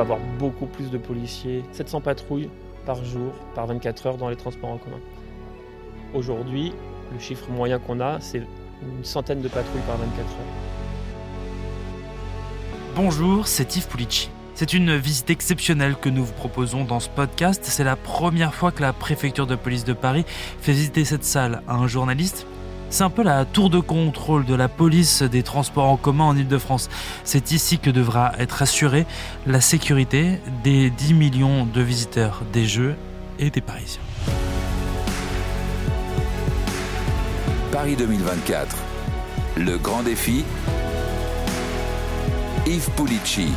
avoir beaucoup plus de policiers, 700 patrouilles par jour, par 24 heures dans les transports en commun. Aujourd'hui, le chiffre moyen qu'on a, c'est une centaine de patrouilles par 24 heures. Bonjour, c'est Yves Pulici. C'est une visite exceptionnelle que nous vous proposons dans ce podcast. C'est la première fois que la préfecture de police de Paris fait visiter cette salle à un journaliste. C'est un peu la tour de contrôle de la police des transports en commun en Ile-de-France. C'est ici que devra être assurée la sécurité des 10 millions de visiteurs des Jeux et des Parisiens. Paris 2024. Le grand défi. Yves Pulici.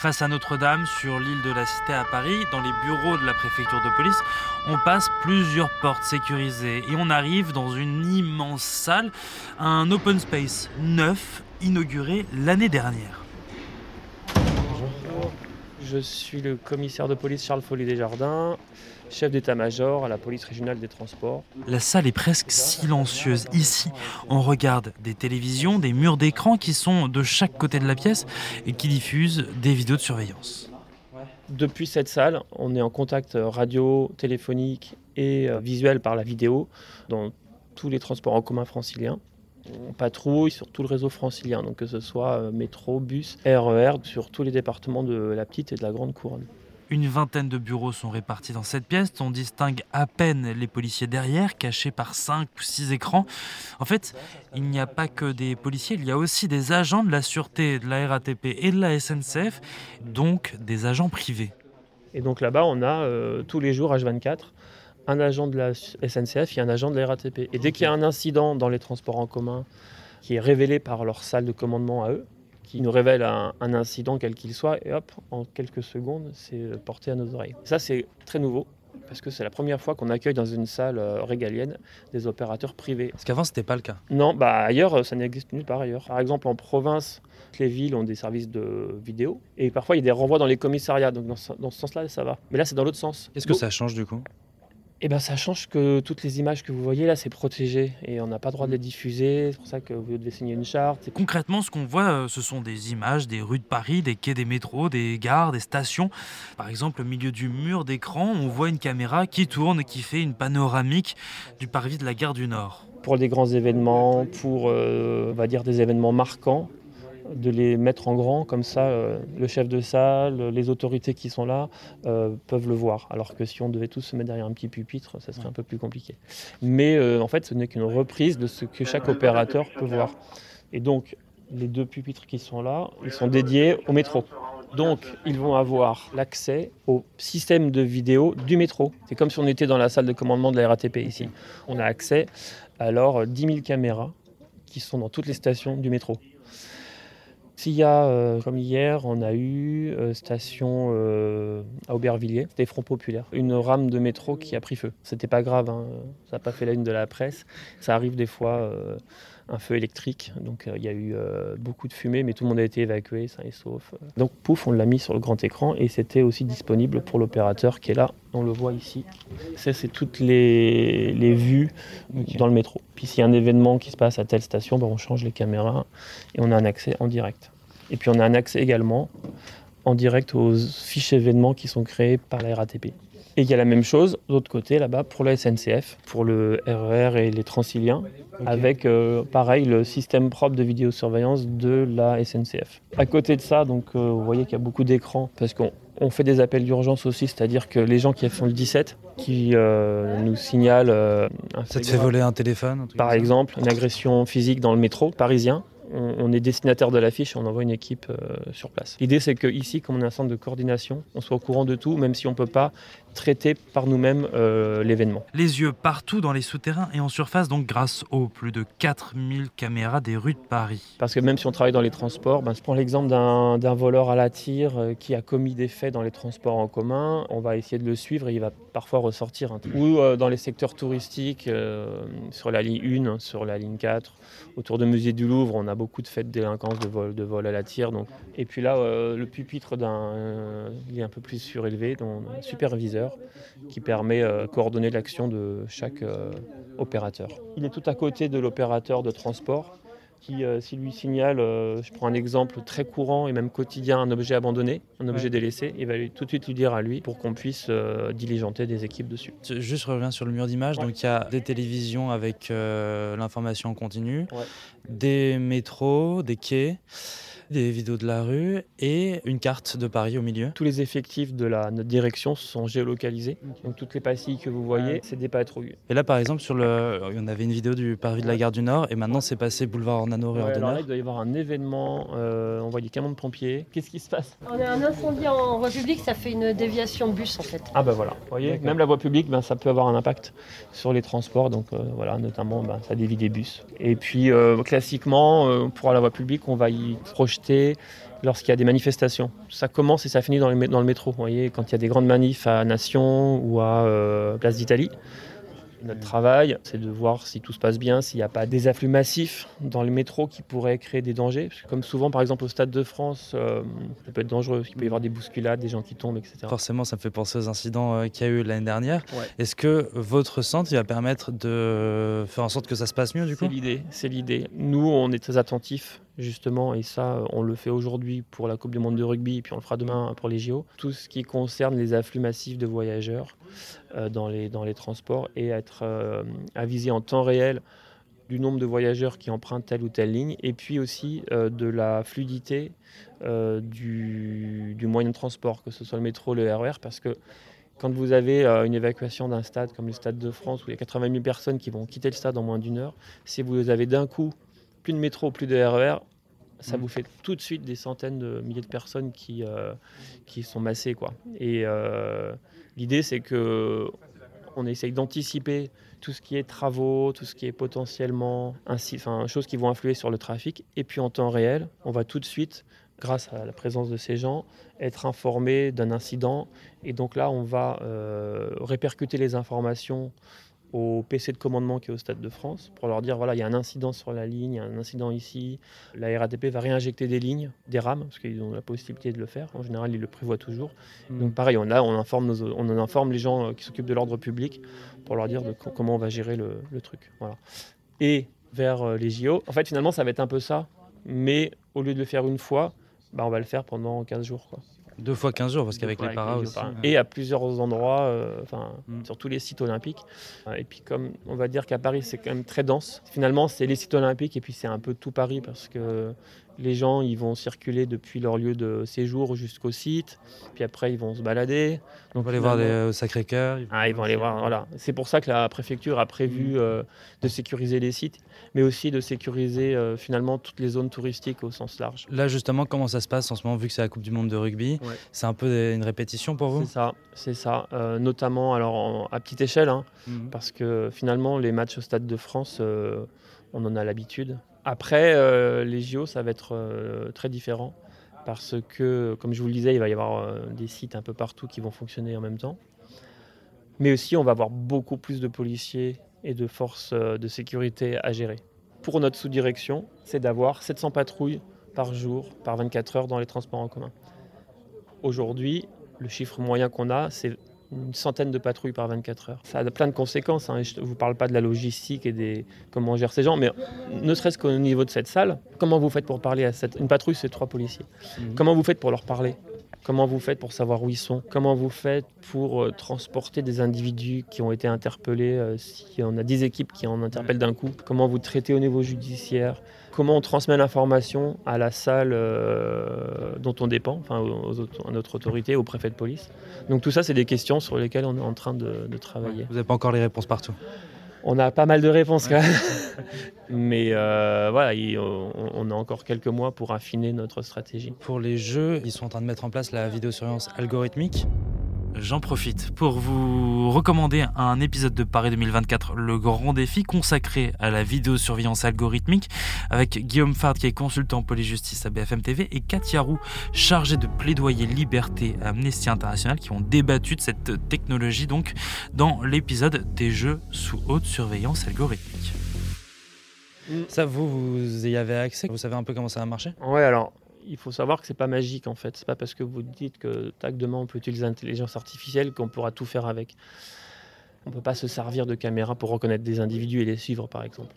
Face à Notre-Dame, sur l'île de la Cité à Paris, dans les bureaux de la préfecture de police, on passe plusieurs portes sécurisées et on arrive dans une immense salle, un open space neuf, inauguré l'année dernière. Je suis le commissaire de police Charles Folly Desjardins, chef d'état-major à la police régionale des transports. La salle est presque silencieuse. Ici, on regarde des télévisions, des murs d'écran qui sont de chaque côté de la pièce et qui diffusent des vidéos de surveillance. Depuis cette salle, on est en contact radio, téléphonique et euh, visuel par la vidéo dans tous les transports en commun franciliens. On patrouille sur tout le réseau francilien, donc que ce soit euh, métro, bus, RER, sur tous les départements de la petite et de la grande couronne. Une vingtaine de bureaux sont répartis dans cette pièce. On distingue à peine les policiers derrière, cachés par cinq ou six écrans. En fait, il n'y a pas que des policiers, il y a aussi des agents de la sûreté, de la RATP et de la SNCF, donc des agents privés. Et donc là-bas, on a euh, tous les jours H24 un agent de la SNCF et un agent de la RATP. Et dès qu'il y a un incident dans les transports en commun qui est révélé par leur salle de commandement à eux, qui nous révèle un, un incident quel qu'il soit, et hop, en quelques secondes, c'est porté à nos oreilles. Ça, c'est très nouveau. Parce que c'est la première fois qu'on accueille dans une salle euh, régalienne des opérateurs privés. Parce qu'avant, ce n'était pas le cas. Non, bah ailleurs, ça n'existe nulle part ailleurs. Par exemple, en province, les villes ont des services de vidéo. Et parfois, il y a des renvois dans les commissariats. Donc, dans ce, dans ce sens-là, ça va. Mais là, c'est dans l'autre sens. Qu'est-ce que ça change du coup? Eh ben, ça change que toutes les images que vous voyez là, c'est protégé et on n'a pas le droit de les diffuser. C'est pour ça que vous devez signer une charte. Concrètement, ce qu'on voit, euh, ce sont des images des rues de Paris, des quais des métros, des gares, des stations. Par exemple, au milieu du mur d'écran, on voit une caméra qui tourne et qui fait une panoramique du parvis de la gare du Nord. Pour des grands événements, pour euh, on va dire des événements marquants, de les mettre en grand, comme ça euh, le chef de salle, les autorités qui sont là euh, peuvent le voir. Alors que si on devait tous se mettre derrière un petit pupitre, ça serait un peu plus compliqué. Mais euh, en fait, ce n'est qu'une reprise de ce que chaque opérateur peut voir. Et donc, les deux pupitres qui sont là, ils sont dédiés au métro. Donc, ils vont avoir l'accès au système de vidéo du métro. C'est comme si on était dans la salle de commandement de la RATP ici. On a accès à alors 10 000 caméras qui sont dans toutes les stations du métro. S'il y a, euh, comme hier, on a eu euh, station euh, à Aubervilliers, c'était Front Populaire, une rame de métro qui a pris feu. C'était pas grave, hein, ça n'a pas fait la une de la presse. Ça arrive des fois, un feu électrique, donc il y a eu beaucoup de fumée, mais tout le monde a été évacué, sain et sauf. Donc pouf, on l'a mis sur le grand écran et c'était aussi disponible pour l'opérateur qui est là, on le voit ici. Ça, c'est toutes les, les vues dans le métro. Puis s'il y a un événement qui se passe à telle station, ben, on change les caméras et on a un accès en direct. Et puis on a un accès également en direct aux fiches événements qui sont créés par la RATP. Et il y a la même chose de l'autre côté là-bas pour la SNCF, pour le RER et les Transiliens, avec euh, pareil le système propre de vidéosurveillance de la SNCF. À côté de ça, donc euh, vous voyez qu'il y a beaucoup d'écrans parce qu'on on fait des appels d'urgence aussi, c'est-à-dire que les gens qui font le 17, qui euh, nous signalent un Ça te fait voler un téléphone un par exemple, une agression physique dans le métro parisien. On, est destinataire de l'affiche et on envoie une équipe euh, sur place. L'idée, c'est que ici, comme on est un centre de coordination, on soit au courant de tout, même si on ne peut pas traiter par nous-mêmes euh, l'événement. Les yeux partout dans les souterrains et en surface, donc grâce aux plus de 4000 caméras des rues de Paris. Parce que même si on travaille dans les transports, ben, je prends l'exemple d'un voleur à la tire euh, qui a commis des faits dans les transports en commun. On va essayer de le suivre et il va parfois ressortir. hein. Ou euh, dans les secteurs touristiques, euh, sur la ligne 1, sur la ligne 4, autour du musée du Louvre, on a beaucoup de faits de délinquance, de vol, de vol à la tire. Donc. Et puis là, le pupitre d'un, il est un peu plus surélevé, donc un superviseur qui permet de coordonner l'action de chaque euh, opérateur. Il est tout à côté de l'opérateur de transport qui, euh, s'il lui signale, euh, je prends un exemple très courant et même quotidien, un objet abandonné, un objet Ouais. délaissé, il va lui- tout de suite lui dire à lui pour qu'on puisse euh, diligenter des équipes dessus. Juste je reviens sur le mur d'image. Ouais. Donc il y a des télévisions avec euh, l'information en continu, Ouais. des métros, des quais, des vidéos de la rue et une carte de Paris au milieu. Tous les effectifs de la, notre direction sont géolocalisés. Donc toutes les pastilles que vous voyez, c'est des patrouilles. Et là par exemple sur le, on avait une vidéo du parvis de la gare du Nord et maintenant c'est passé boulevard Nano Ouais, alors là, il doit y avoir un événement, euh, on voit des camions de pompiers. Qu'est-ce qui se passe? On a un incendie en voie publique, ça fait une déviation de bus en fait. Ah bah voilà, vous voyez, même la voie publique, ben, ça peut avoir un impact sur les transports, donc euh, voilà, notamment ben, ça dévie des bus. Et puis euh, classiquement, euh, pour la voie publique, on va y projeter lorsqu'il y a des manifestations. Ça commence et ça finit dans, le métro, vous voyez, quand il y a des grandes manifs à Nation ou à euh, Place d'Italie. Notre travail, c'est de voir si tout se passe bien, s'il n'y a pas des afflux massifs dans le métro qui pourraient créer des dangers. Parce que comme souvent, par exemple, au Stade de France, euh, ça peut être dangereux. Il peut y avoir des bousculades, des gens qui tombent, etc. Forcément, ça me fait penser aux incidents euh, qu'il y a eu l'année dernière. Ouais. Est-ce que votre centre il va permettre de faire en sorte que ça se passe mieux du coup? C'est l'idée, c'est l'idée. Nous, on est très attentifs, justement, et ça, on le fait aujourd'hui pour la Coupe du Monde de rugby, puis on le fera demain pour les JO. Tout ce qui concerne les afflux massifs de voyageurs euh, dans, les, transports et être euh, avisé en temps réel du nombre de voyageurs qui empruntent telle ou telle ligne, et puis aussi euh, de la fluidité du, du moyen de transport, que ce soit le métro, le RER, parce que quand vous avez une évacuation d'un stade comme le Stade de France, où il y a 80 000 personnes qui vont quitter le stade en moins d'une heure, si vous avez d'un coup plus de métro, plus de RER, ça Mm. vous fait tout de suite des centaines de milliers de personnes qui, euh, qui sont massées. Quoi. Et euh, l'idée, c'est que on essaye d'anticiper tout ce qui est travaux, tout ce qui est potentiellement ainsi, enfin, choses qui vont influer sur le trafic. Et puis en temps réel, on va tout de suite, grâce à la présence de ces gens, être informé d'un incident. Et donc là, on va euh, répercuter les informations au PC de commandement qui est au Stade de France pour leur dire voilà, il y a un incident sur la ligne, il y a un incident ici. La RATP va réinjecter des lignes, des rames, parce qu'ils ont la possibilité de le faire. En général, ils le prévoient toujours. Donc pareil, on, a, on, informe nos- on en informe les gens euh, qui s'occupent de l'ordre public pour leur dire de comment on va gérer le, le truc. Voilà. Et vers euh, les JO, en fait finalement ça va être un peu ça, mais au lieu de le faire une fois, bah, on va le faire pendant 15 jours. Quoi. Deux fois 15 jours parce qu'avec les paras aussi. Et à plusieurs endroits, euh, enfin Mm. sur tous les sites olympiques. Euh, Et puis comme on va dire qu'à Paris c'est quand même très dense, finalement c'est les sites olympiques et puis c'est un peu tout Paris parce que les gens ils vont circuler depuis leur lieu de séjour jusqu'au site, puis après ils vont se balader. On va aller voir finalement- au Sacré-Cœur. ah, ils vont aller voir, voilà. C'est pour ça que la préfecture a prévu euh, de sécuriser les sites, mais aussi de sécuriser euh, finalement toutes les zones touristiques au sens large. Là justement, comment ça se passe en ce moment vu que c'est la Coupe du Monde de rugby? Ouais. C'est un peu une répétition pour vous? C'est ça, c'est ça. Euh, notamment alors en- à petite échelle, hein, Mhm. parce que finalement les matchs au Stade de France, euh, on en a l'habitude. Après, les JO, ça va être très différent. Parce que, comme je vous le disais, il va y avoir des sites un peu partout qui vont fonctionner en même temps. Mais aussi, on va avoir beaucoup plus de policiers et de forces euh, de sécurité à gérer. Pour notre sous-direction, c'est d'avoir 700 patrouilles par jour, par 24 heures dans les transports en commun. Aujourd'hui, le chiffre moyen qu'on a, c'est une centaine de patrouilles par 24 heures. Ça a plein de conséquences. hein, je ne vous parle pas de la logistique et des comment on gère ces gens, mais ne serait-ce qu'au niveau de cette salle, comment vous faites pour parler à cette... Une patrouille, c'est trois policiers. Mhm. Comment vous faites pour leur parler? Comment vous faites pour savoir où ils sont? Comment vous faites pour euh, transporter des individus qui ont été interpellés euh, Si on a 10 équipes qui en interpellent d'un coup, comment vous traitez au niveau judiciaire? Comment on transmet l'information à la salle euh, dont on dépend, enfin à notre autorité, au préfet de police? Donc tout ça, c'est des questions sur lesquelles on est en train de travailler. Vous n'avez pas encore les réponses partout? On a pas mal de réponses quand même. Mais euh, voilà, il- on, on a encore quelques mois pour affiner notre stratégie. Pour les jeux, ils sont en train de mettre en place la vidéosurveillance algorithmique. J'en profite pour vous recommander un épisode de Paris 2024, le grand défi consacré à la vidéosurveillance algorithmique, avec Guillaume Fard qui est consultant police-justice à BFM TV et Katia Roux, chargée de plaidoyer liberté à Amnesty International, qui ont débattu de cette technologie donc dans l'épisode des jeux sous haute surveillance algorithmique. Ça, vous, vous y avez accès? Vous savez un peu comment ça va marcher? Ouais, alors il faut savoir que c'est pas magique en fait. C'est pas parce que vous dites que tac demain on peut utiliser l'intelligence artificielle qu'on pourra tout faire avec. On peut pas se servir de caméras pour reconnaître des individus et les suivre par exemple.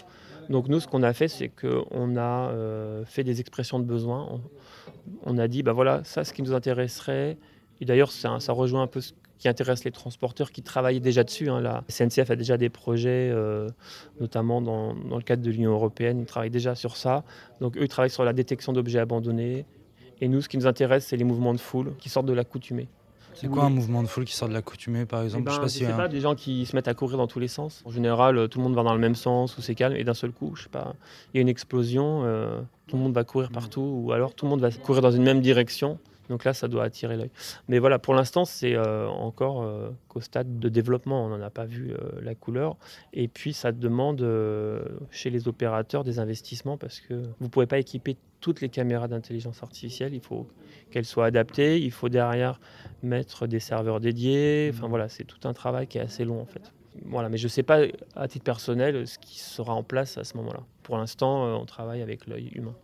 Donc nous, ce qu'on a fait, c'est qu'on a euh, fait des expressions de besoin. On, a dit, bah voilà, ça, ce qui nous intéresserait. Et d'ailleurs, ça, ça rejoint un peu ce qui intéresse les transporteurs qui travaillent déjà dessus. hein. La SNCF a déjà des projets, euh, notamment dans, dans le cadre de l'Union européenne, ils travaillent déjà sur ça. Donc eux, ils travaillent sur la détection d'objets abandonnés. Et nous, ce qui nous intéresse, c'est les mouvements de foule qui sortent de l'accoutumée. C'est quoi un mouvement de foule qui sort de l'accoutumée, par Eh exemple? Ben, Je sais pas je si sais un- pas, des gens qui se mettent à courir dans tous les sens. En général, euh, tout le monde va dans le même sens ou c'est calme et d'un seul coup, je sais pas, il y a une explosion, euh, tout le monde va courir partout ou alors tout le monde va courir dans une même direction. Donc là, ça doit attirer l'œil. Mais voilà, pour l'instant, c'est euh, encore euh, qu'au stade de développement. On n'en a pas vu euh, la couleur. Et puis, ça demande euh, chez les opérateurs des investissements parce que vous ne pouvez pas équiper toutes les caméras d'intelligence artificielle. Il faut qu'elles soient adaptées. Il faut derrière mettre des serveurs dédiés. Enfin voilà, c'est tout un travail qui est assez long en fait. Voilà, mais je ne sais pas à titre personnel ce qui sera en place à ce moment-là. Pour l'instant, on travaille avec l'œil humain,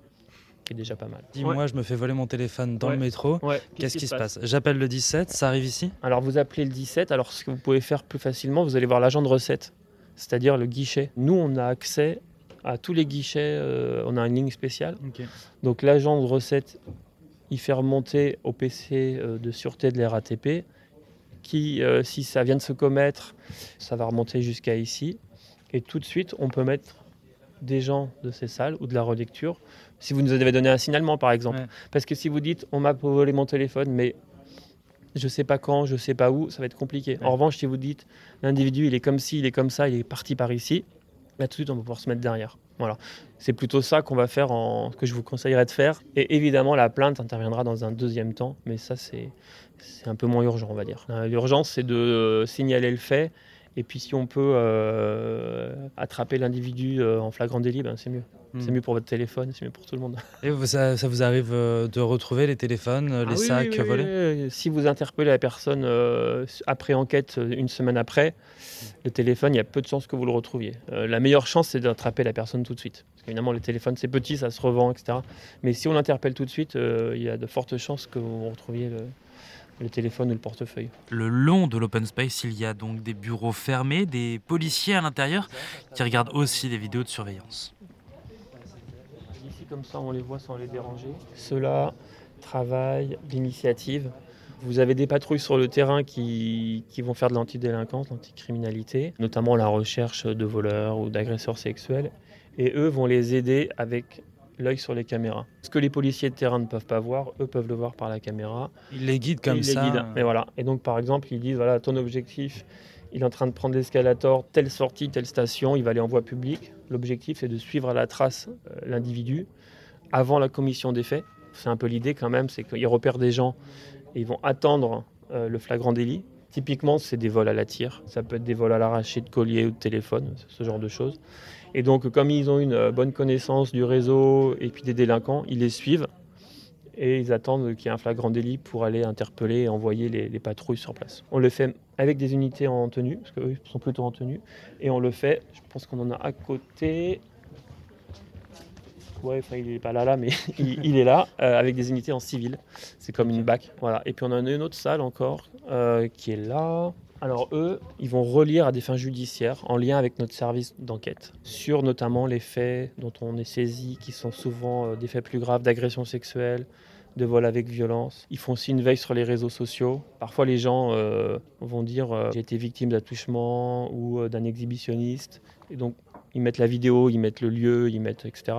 qui est déjà pas mal. Dis-moi, je me fais voler mon téléphone dans Ouais. le métro. Ouais. Qu'est-ce qui se passe J'appelle le 17, ça arrive ici? Alors vous appelez le 17. Alors ce que vous pouvez faire plus facilement, vous allez voir l'agent de recette, c'est-à-dire le guichet. Nous, on a accès à tous les guichets. euh, on a une ligne spéciale. Donc l'agent de recette, il fait remonter au PC euh, de sûreté de la RATP, qui, euh, si ça vient de se commettre, ça va remonter jusqu'à ici. Et tout de suite, on peut mettre des gens de ces salles ou de la relecture, si vous nous avez donné un signalement par exemple. Ouais. Parce que si vous dites, on m'a volé mon téléphone, mais je sais pas quand, je sais pas où, ça va être compliqué. Ouais. En revanche, si vous dites, l'individu, il est comme ci, il est comme ça, il est parti par ici, là tout de suite, on va pouvoir se mettre derrière. Voilà. C'est plutôt ça qu'on va faire, en... que je vous conseillerais de faire. Et évidemment, la plainte interviendra dans un deuxième temps, mais ça, c'est c'est un peu moins urgent, on va dire. L'urgence, c'est de signaler le fait. Et puis, si on peut euh, attraper l'individu euh, en flagrant délit, ben, c'est mieux. Hmm. C'est mieux pour votre téléphone, c'est mieux pour tout le monde. Et ça, ça vous arrive euh, de retrouver les téléphones, les Ah oui, sacs oui, oui, volés. Si vous interpellez la personne après enquête, une semaine après, le téléphone, il y a peu de chances que vous le retrouviez. La meilleure chance, c'est d'attraper la personne tout de suite. Parce qu'évidemment, le téléphone, c'est petit, ça se revend, etc. Mais si on l'interpelle tout de suite, il y a de fortes chances que vous retrouviez le, le téléphone ou le portefeuille. Le long de l'open space, il y a donc des bureaux fermés, des policiers à l'intérieur qui regardent aussi des vidéos de surveillance. Ici, comme ça, on les voit sans les déranger. Ceux-là travaillent d'initiative. Vous avez des patrouilles sur le terrain qui, qui vont faire de l'antidélinquance, l'anticriminalité, notamment la recherche de voleurs ou d'agresseurs sexuels. Et eux vont les aider avec l'œil sur les caméras. Ce que les policiers de terrain ne peuvent pas voir, eux peuvent le voir par la caméra. Ils les guident comme ils ça. les guident. Et voilà. Et donc, par exemple, ils disent voilà, ton objectif, il est en train de prendre l'escalator, telle sortie, telle station, il va aller en voie publique. L'objectif, c'est de suivre à la trace euh, l'individu avant la commission des faits. C'est un peu l'idée quand même, c'est qu'ils repèrent des gens et ils vont attendre euh, le flagrant délit. Typiquement, c'est des vols à la tire. Ça peut être des vols à l'arraché de collier ou de téléphone, ce genre de choses. Et donc, comme ils ont une euh, bonne connaissance du réseau et puis des délinquants, ils les suivent et ils attendent qu'il y ait un flagrant délit pour aller interpeller et envoyer les, les patrouilles sur place. On le fait avec des unités en tenue, parce qu'eux sont plutôt en tenue, et on le fait, je pense qu'on en a à côté. Ouais, enfin, il n'est pas là, là, mais il, il est là, euh, avec des unités en civil. C'est comme une BAC. Voilà. Et puis on en a une autre salle encore, euh, qui est là. Alors eux, ils vont relire à des fins judiciaires, en lien avec notre service d'enquête, sur notamment les faits dont on est saisi, qui sont souvent euh, des faits plus graves d'agression sexuelle, de vol avec violence. Ils font aussi une veille sur les réseaux sociaux. Parfois, les gens euh, vont dire euh, j'ai été victime d'attouchement ou d'un exhibitionniste. Et donc, ils mettent la vidéo, ils mettent le lieu, ils mettent etc.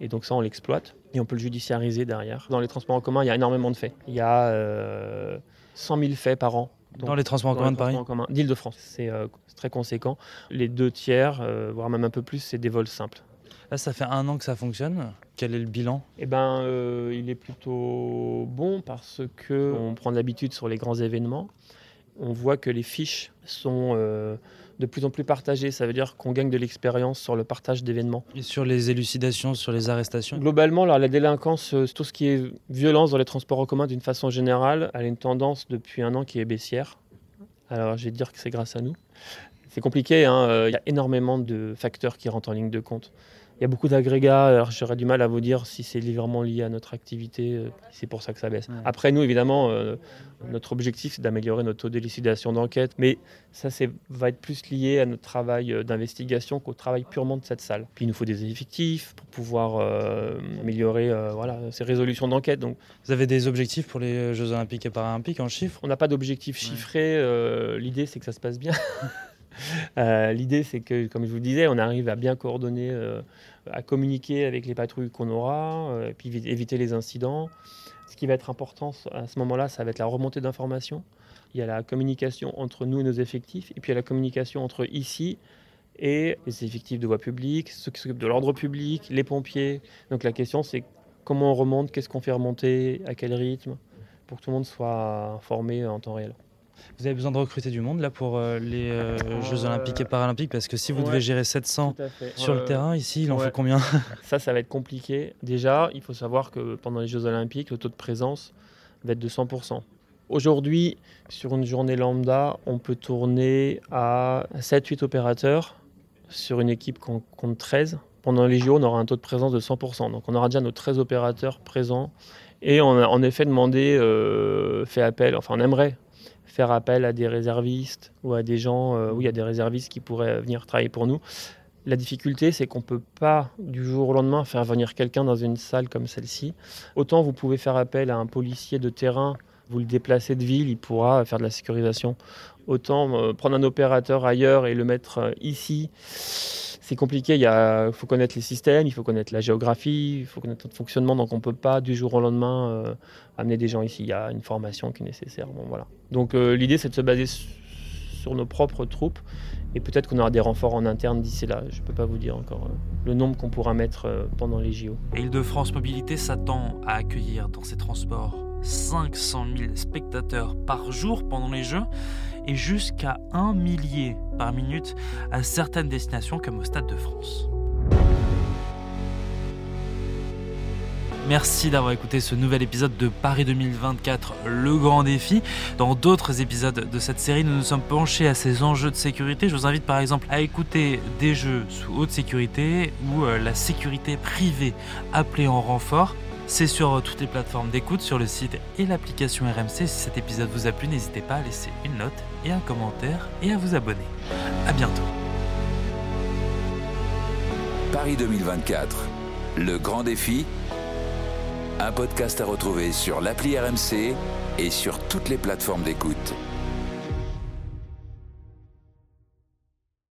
Et donc ça, on l'exploite et on peut le judiciariser derrière. Dans les transports en commun, il y a énormément de faits. Il y a euh, 100 000 faits par an. Dans les transports en commun de Paris transports en commun d'Île-de-France. C'est euh, c'est très conséquent. Les deux tiers, euh, voire même un peu plus, c'est des vols simples. Là, ça fait un an que ça fonctionne. Quel est le bilan? Eh ben, euh, il est plutôt bon parce que on prend de l'habitude sur les grands événements. On voit que les fiches sont euh, de plus en plus partagées. Ça veut dire qu'on gagne de l'expérience sur le partage d'événements. Et sur les élucidations, sur les arrestations? Globalement, alors, la délinquance, euh, tout ce qui est violence dans les transports en commun d'une façon générale, elle a une tendance depuis un an qui est baissière. Alors, je vais dire que c'est grâce à nous. C'est compliqué, hein, il y a énormément de facteurs qui rentrent en ligne de compte. Il y a beaucoup d'agrégats, alors j'aurais du mal à vous dire si c'est vraiment lié à notre activité, euh, c'est pour ça que ça baisse. Après, nous, évidemment, euh, notre objectif, c'est d'améliorer notre taux d'élucidation d'enquête, mais ça va être plus lié à notre travail euh, d'investigation qu'au travail purement de cette salle. Puis il nous faut des effectifs pour pouvoir améliorer voilà, ces résolutions d'enquête. Donc, Vous avez des objectifs pour les Jeux Olympiques et Paralympiques en chiffres? On n'a pas d'objectifs chiffrés, L'idée, c'est que ça se passe bien. Euh, l'idée, c'est que, comme je vous disais, on arrive à bien coordonner, euh, à communiquer avec les patrouilles qu'on aura, euh, et puis éviter les incidents. Ce qui va être important à ce moment-là, ça va être la remontée d'informations. Il y a la communication entre nous et nos effectifs, et puis il y a la communication entre ici et les effectifs de voie publique, ceux qui s'occupent de l'ordre public, les pompiers. Donc la question, c'est comment on remonte, qu'est-ce qu'on fait remonter, à quel rythme, pour que tout le monde soit informé en temps réel. Vous avez besoin de recruter du monde là pour euh, les euh, Jeux Olympiques et Paralympiques parce que si vous devez gérer 700 sur le terrain ici, il en faut combien Ça, ça va être compliqué. Déjà, il faut savoir que pendant les Jeux Olympiques, le taux de présence va être de 100%. Aujourd'hui, sur une journée lambda, on peut tourner à 7-8 opérateurs sur une équipe qu'on compte 13. Pendant les JO, on aura un taux de présence de 100%. Donc on aura déjà nos 13 opérateurs présents. Et on a en effet demandé, euh, fait appel, enfin on aimerait faire appel à des réservistes ou à des gens, euh, où il y a des réservistes qui pourraient venir travailler pour nous. La difficulté, c'est qu'on ne peut pas du jour au lendemain faire venir quelqu'un dans une salle comme celle-ci. Autant vous pouvez faire appel à un policier de terrain, vous le déplacez de ville, il pourra faire de la sécurisation. Autant euh, prendre un opérateur ailleurs et le mettre euh, ici, c'est compliqué. Il faut connaître les systèmes, il faut connaître la géographie, il faut connaître notre fonctionnement. Donc on ne peut pas du jour au lendemain euh, amener des gens ici. Il y a une formation qui est nécessaire. Donc euh, l'idée c'est de se baser sur nos propres troupes et peut-être qu'on aura des renforts en interne d'ici là. Je ne peux pas vous dire encore euh, le nombre qu'on pourra mettre pendant les JO. Et Île-de-France Mobilité s'attend à accueillir dans ses transports 500 000 spectateurs par jour pendant les Jeux et jusqu'à un millier par minute à certaines destinations comme au Stade de France. Merci d'avoir écouté ce nouvel épisode de Paris 2024, le grand défi. Dans d'autres épisodes de cette série, nous nous sommes penchés à ces enjeux de sécurité. Je vous invite par exemple à écouter des jeux sous haute sécurité ou euh, la sécurité privée appelée en renfort. C'est sur euh, toutes les plateformes d'écoute, sur le site et l'application RMC. Si cet épisode vous a plu, n'hésitez pas à laisser une note et un commentaire et à vous abonner. A bientôt. Paris 2024, le grand défi. Un podcast à retrouver sur l'appli RMC et sur toutes les plateformes d'écoute.